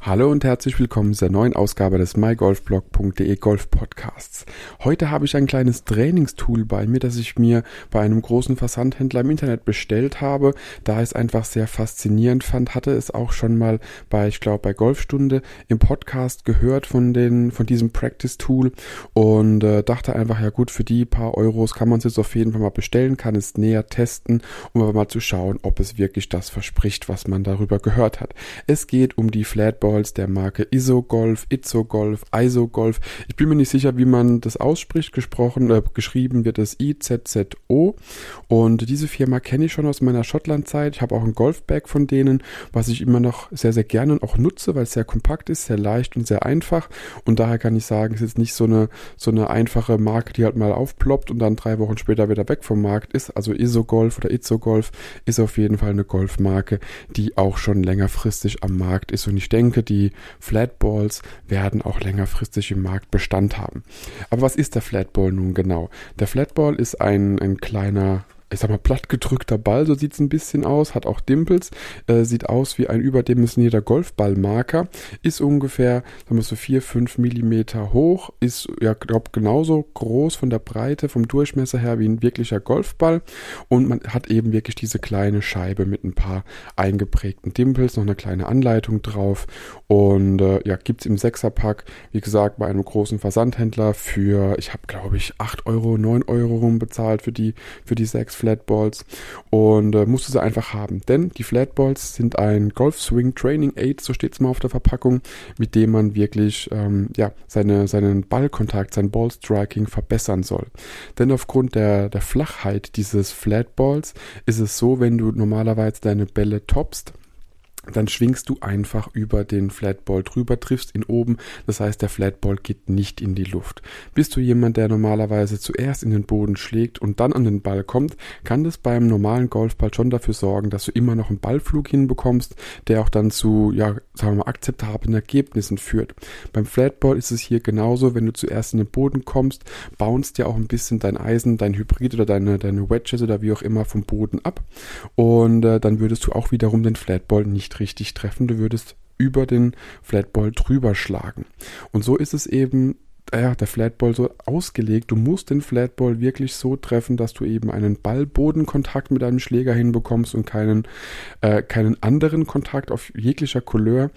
Hallo und herzlich willkommen zur neuen Ausgabe des mygolfblog.de Golf Podcasts. Heute habe ich ein kleines Trainingstool bei mir, das ich mir bei einem großen Versandhändler im Internet bestellt habe, da ich es einfach sehr faszinierend fand, hatte es auch schon mal bei, ich glaube, bei Golfstunde im Podcast gehört von den, von diesem Practice Tool und äh, dachte einfach, ja gut, für die paar Euros kann man es jetzt auf jeden Fall mal bestellen, kann es näher testen, um aber mal zu schauen, ob es wirklich das verspricht, was man darüber gehört hat. Es geht um die Flatball Golfs der Marke Isogolf, Itzogolf, Isogolf. Ich bin mir nicht sicher, wie man das ausspricht. Gesprochen, äh, geschrieben wird es IZZO. Und diese Firma kenne ich schon aus meiner Schottland-Zeit. Ich habe auch ein Golfbag von denen, was ich immer noch sehr, sehr gerne auch nutze, weil es sehr kompakt ist, sehr leicht und sehr einfach. Und daher kann ich sagen, es ist nicht so eine, so eine einfache Marke, die halt mal aufploppt und dann drei Wochen später wieder weg vom Markt ist. Also Isogolf oder Itzogolf ist auf jeden Fall eine Golfmarke, die auch schon längerfristig am Markt ist. Und ich denke, die Flatballs werden auch längerfristig im Markt Bestand haben. Aber was ist der Flatball nun genau? Der Flatball ist ein, ein kleiner ich sag mal, plattgedrückter Ball, so sieht's ein bisschen aus, hat auch Dimples, äh, sieht aus wie ein überdimensionierter Golfballmarker, ist ungefähr, sagen wir so 4, 5 Millimeter hoch, ist, ja, glaub, genauso groß von der Breite, vom Durchmesser her wie ein wirklicher Golfball und man hat eben wirklich diese kleine Scheibe mit ein paar eingeprägten Dimples, noch eine kleine Anleitung drauf und äh, ja, gibt's im Sechserpack, wie gesagt, bei einem großen Versandhändler für, ich habe glaube ich 8 Euro, 9 Euro rum bezahlt für die, für die sechs Flatballs und äh, musste sie einfach haben. Denn die Flatballs sind ein Golf Swing Training Aid, so steht es mal auf der Verpackung, mit dem man wirklich ähm, ja, seine, seinen Ballkontakt, sein Ballstriking verbessern soll. Denn aufgrund der, der Flachheit dieses Flatballs ist es so, wenn du normalerweise deine Bälle toppst, dann schwingst du einfach über den Flatball drüber, triffst ihn oben. Das heißt, der Flatball geht nicht in die Luft. Bist du jemand, der normalerweise zuerst in den Boden schlägt und dann an den Ball kommt, kann das beim normalen Golfball schon dafür sorgen, dass du immer noch einen Ballflug hinbekommst, der auch dann zu, ja, sagen wir mal, akzeptablen Ergebnissen führt. Beim Flatball ist es hier genauso, wenn du zuerst in den Boden kommst, bounst ja auch ein bisschen dein Eisen, dein Hybrid oder deine, deine Wedges oder wie auch immer vom Boden ab. Und äh, dann würdest du auch wiederum den Flatball nicht richtig treffen, du würdest über den Flatball drüber schlagen. Und so ist es eben ja, der Flatball so ausgelegt. Du musst den Flatball wirklich so treffen, dass du eben einen Ballbodenkontakt mit deinem Schläger hinbekommst und keinen, äh, keinen anderen Kontakt auf jeglicher Couleur.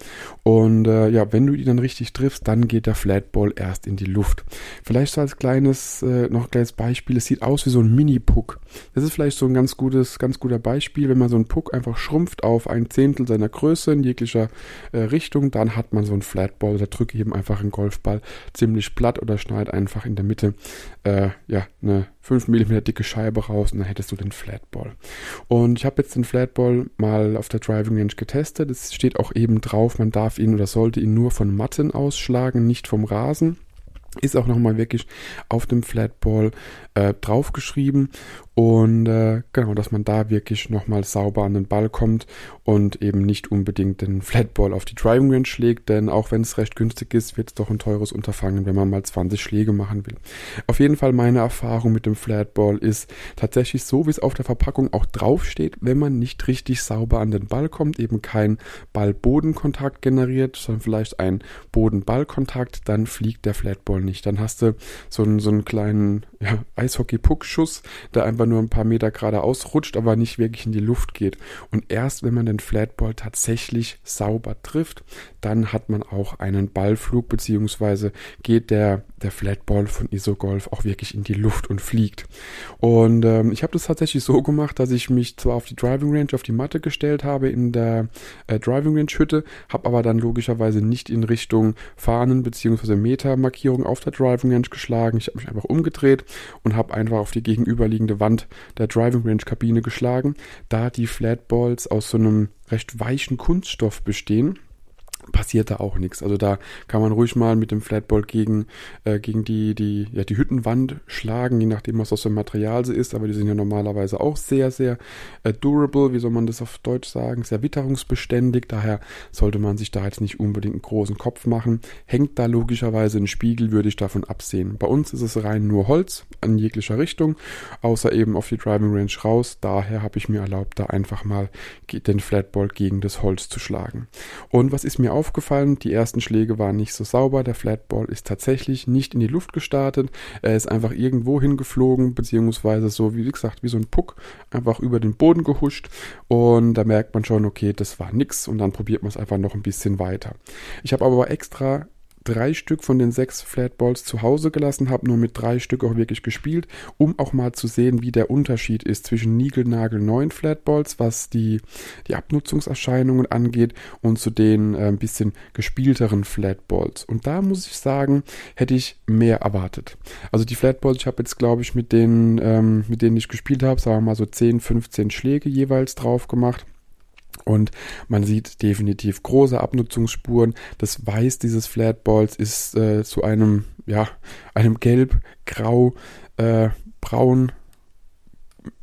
Und äh, ja, wenn du ihn dann richtig triffst, dann geht der Flatball erst in die Luft. Vielleicht so als kleines, äh, noch ein kleines Beispiel, es sieht aus wie so ein Mini-Puck. Das ist vielleicht so ein ganz gutes, ganz guter Beispiel, wenn man so einen Puck einfach schrumpft auf ein Zehntel seiner Größe in jeglicher äh, Richtung, dann hat man so einen Flatball. Da drücke ich eben einfach einen Golfball ziemlich platt oder schneid einfach in der Mitte äh, ja, eine 5 mm dicke Scheibe raus und dann hättest du den Flatball. Und ich habe jetzt den Flatball mal auf der Driving Range getestet. Es steht auch eben drauf, man darf ihn oder sollte ihn nur von Matten ausschlagen, nicht vom Rasen ist auch nochmal wirklich auf dem Flatball äh, draufgeschrieben und äh, genau, dass man da wirklich nochmal sauber an den Ball kommt und eben nicht unbedingt den Flatball auf die Driving Range schlägt, denn auch wenn es recht günstig ist, wird es doch ein teures Unterfangen, wenn man mal 20 Schläge machen will. Auf jeden Fall meine Erfahrung mit dem Flatball ist tatsächlich so, wie es auf der Verpackung auch draufsteht, wenn man nicht richtig sauber an den Ball kommt, eben kein Ball-Boden-Kontakt generiert, sondern vielleicht ein Boden-Ball-Kontakt, dann fliegt der Flatball nicht. Dann hast du so einen, so einen kleinen ja, Eishockey-Puck-Schuss, der einfach nur ein paar Meter geradeaus rutscht, aber nicht wirklich in die Luft geht. Und erst wenn man den Flatball tatsächlich sauber trifft, dann hat man auch einen Ballflug, beziehungsweise geht der, der Flatball von Isogolf auch wirklich in die Luft und fliegt. Und ähm, ich habe das tatsächlich so gemacht, dass ich mich zwar auf die Driving Range, auf die Matte gestellt habe in der äh, Driving Range Hütte, habe aber dann logischerweise nicht in Richtung Fahnen beziehungsweise Metermarkierung auf der Driving Range geschlagen. Ich habe mich einfach umgedreht und habe einfach auf die gegenüberliegende Wand der Driving Range Kabine geschlagen, da die Flatballs aus so einem recht weichen Kunststoff bestehen passiert da auch nichts. Also da kann man ruhig mal mit dem Flatball gegen, äh, gegen die, die, ja, die Hüttenwand schlagen, je nachdem, was aus dem Material sie ist, aber die sind ja normalerweise auch sehr, sehr äh, durable, wie soll man das auf Deutsch sagen, sehr witterungsbeständig, daher sollte man sich da jetzt nicht unbedingt einen großen Kopf machen. Hängt da logischerweise ein Spiegel, würde ich davon absehen. Bei uns ist es rein nur Holz in jeglicher Richtung, außer eben auf die Driving Range raus, daher habe ich mir erlaubt, da einfach mal den Flatball gegen das Holz zu schlagen. Und was ist mir aufgefallen, die ersten Schläge waren nicht so sauber. Der Flatball ist tatsächlich nicht in die Luft gestartet. Er ist einfach irgendwo hingeflogen, beziehungsweise so, wie gesagt, wie so ein Puck, einfach über den Boden gehuscht. Und da merkt man schon, okay, das war nix. Und dann probiert man es einfach noch ein bisschen weiter. Ich habe aber extra drei Stück von den sechs Flatballs zu Hause gelassen, habe nur mit drei Stück auch wirklich gespielt, um auch mal zu sehen, wie der Unterschied ist zwischen Nigelnagel neuen Flatballs, was die, die Abnutzungserscheinungen angeht, und zu den äh, ein bisschen gespielteren Flatballs. Und da muss ich sagen, hätte ich mehr erwartet. Also die Flatballs, ich habe jetzt, glaube ich, mit denen, ähm, mit denen ich gespielt habe, sagen wir mal so 10, 15 Schläge jeweils drauf gemacht. Und man sieht definitiv große Abnutzungsspuren. Das Weiß dieses Flatballs ist äh, zu einem, ja, einem Gelb, Grau, äh, Braun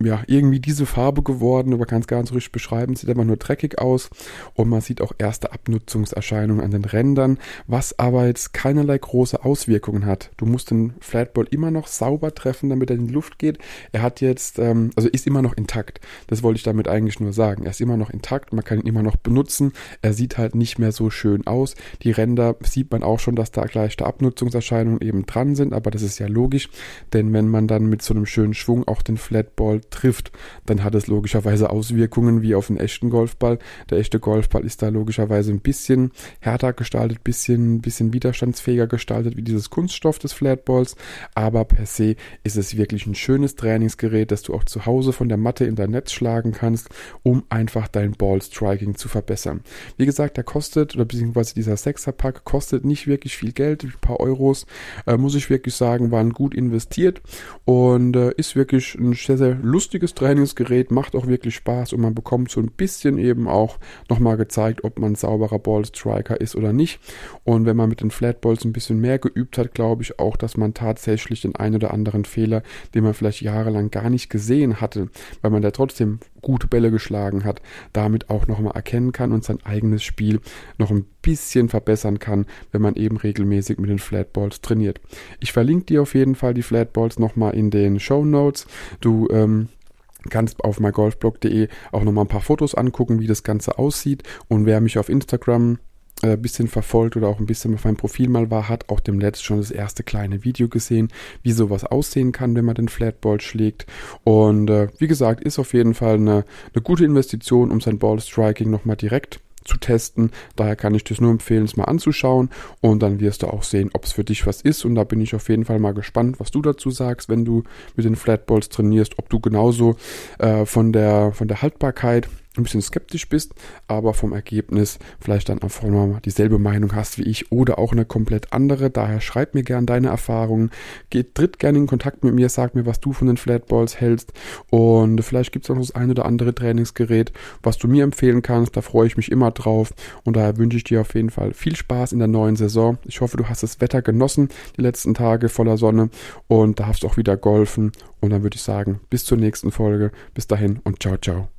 ja, irgendwie diese Farbe geworden, aber kann es gar nicht so richtig beschreiben, sieht einfach nur dreckig aus und man sieht auch erste Abnutzungserscheinungen an den Rändern, was aber jetzt keinerlei große Auswirkungen hat. Du musst den Flatball immer noch sauber treffen, damit er in die Luft geht. Er hat jetzt, ähm, also ist immer noch intakt. Das wollte ich damit eigentlich nur sagen. Er ist immer noch intakt, man kann ihn immer noch benutzen. Er sieht halt nicht mehr so schön aus. Die Ränder sieht man auch schon, dass da leichte Abnutzungserscheinungen eben dran sind, aber das ist ja logisch, denn wenn man dann mit so einem schönen Schwung auch den Flatball Golfball trifft, dann hat es logischerweise Auswirkungen wie auf einen echten Golfball. Der echte Golfball ist da logischerweise ein bisschen härter gestaltet, bisschen, bisschen widerstandsfähiger gestaltet wie dieses Kunststoff des Flatballs. Aber per se ist es wirklich ein schönes Trainingsgerät, das du auch zu Hause von der Matte in dein Netz schlagen kannst, um einfach dein Ballstriking zu verbessern. Wie gesagt, der kostet, oder beziehungsweise dieser Sechserpack kostet nicht wirklich viel Geld, ein paar Euros, äh, muss ich wirklich sagen, waren gut investiert und äh, ist wirklich ein sehr, sehr lustiges Trainingsgerät, macht auch wirklich Spaß und man bekommt so ein bisschen eben auch nochmal gezeigt, ob man sauberer Ballstriker ist oder nicht. Und wenn man mit den Flatballs ein bisschen mehr geübt hat, glaube ich auch, dass man tatsächlich den einen oder anderen Fehler, den man vielleicht jahrelang gar nicht gesehen hatte, weil man da trotzdem gute Bälle geschlagen hat, damit auch nochmal erkennen kann und sein eigenes Spiel noch ein bisschen verbessern kann, wenn man eben regelmäßig mit den Flatballs trainiert. Ich verlinke dir auf jeden Fall die Flatballs nochmal in den Show Notes. Du ähm, kannst auf mygolfblog.de auch nochmal ein paar Fotos angucken, wie das Ganze aussieht. Und wer mich auf Instagram ein äh, bisschen verfolgt oder auch ein bisschen auf meinem Profil mal war, hat auch dem Letzt schon das erste kleine Video gesehen, wie sowas aussehen kann, wenn man den Flatball schlägt. Und äh, wie gesagt, ist auf jeden Fall eine, eine gute Investition, um sein Ballstriking nochmal direkt zu testen. Daher kann ich das nur empfehlen, es mal anzuschauen und dann wirst du auch sehen, ob es für dich was ist. Und da bin ich auf jeden Fall mal gespannt, was du dazu sagst, wenn du mit den Flatballs trainierst, ob du genauso äh, von der von der Haltbarkeit ein bisschen skeptisch bist, aber vom Ergebnis vielleicht dann einfach mal dieselbe Meinung hast wie ich oder auch eine komplett andere. Daher schreib mir gern deine Erfahrungen, geht tritt gerne in Kontakt mit mir, sag mir, was du von den Flatballs hältst und vielleicht gibt es auch noch das ein oder andere Trainingsgerät, was du mir empfehlen kannst. Da freue ich mich immer drauf und daher wünsche ich dir auf jeden Fall viel Spaß in der neuen Saison. Ich hoffe, du hast das Wetter genossen, die letzten Tage voller Sonne und darfst auch wieder golfen und dann würde ich sagen, bis zur nächsten Folge. Bis dahin und ciao, ciao.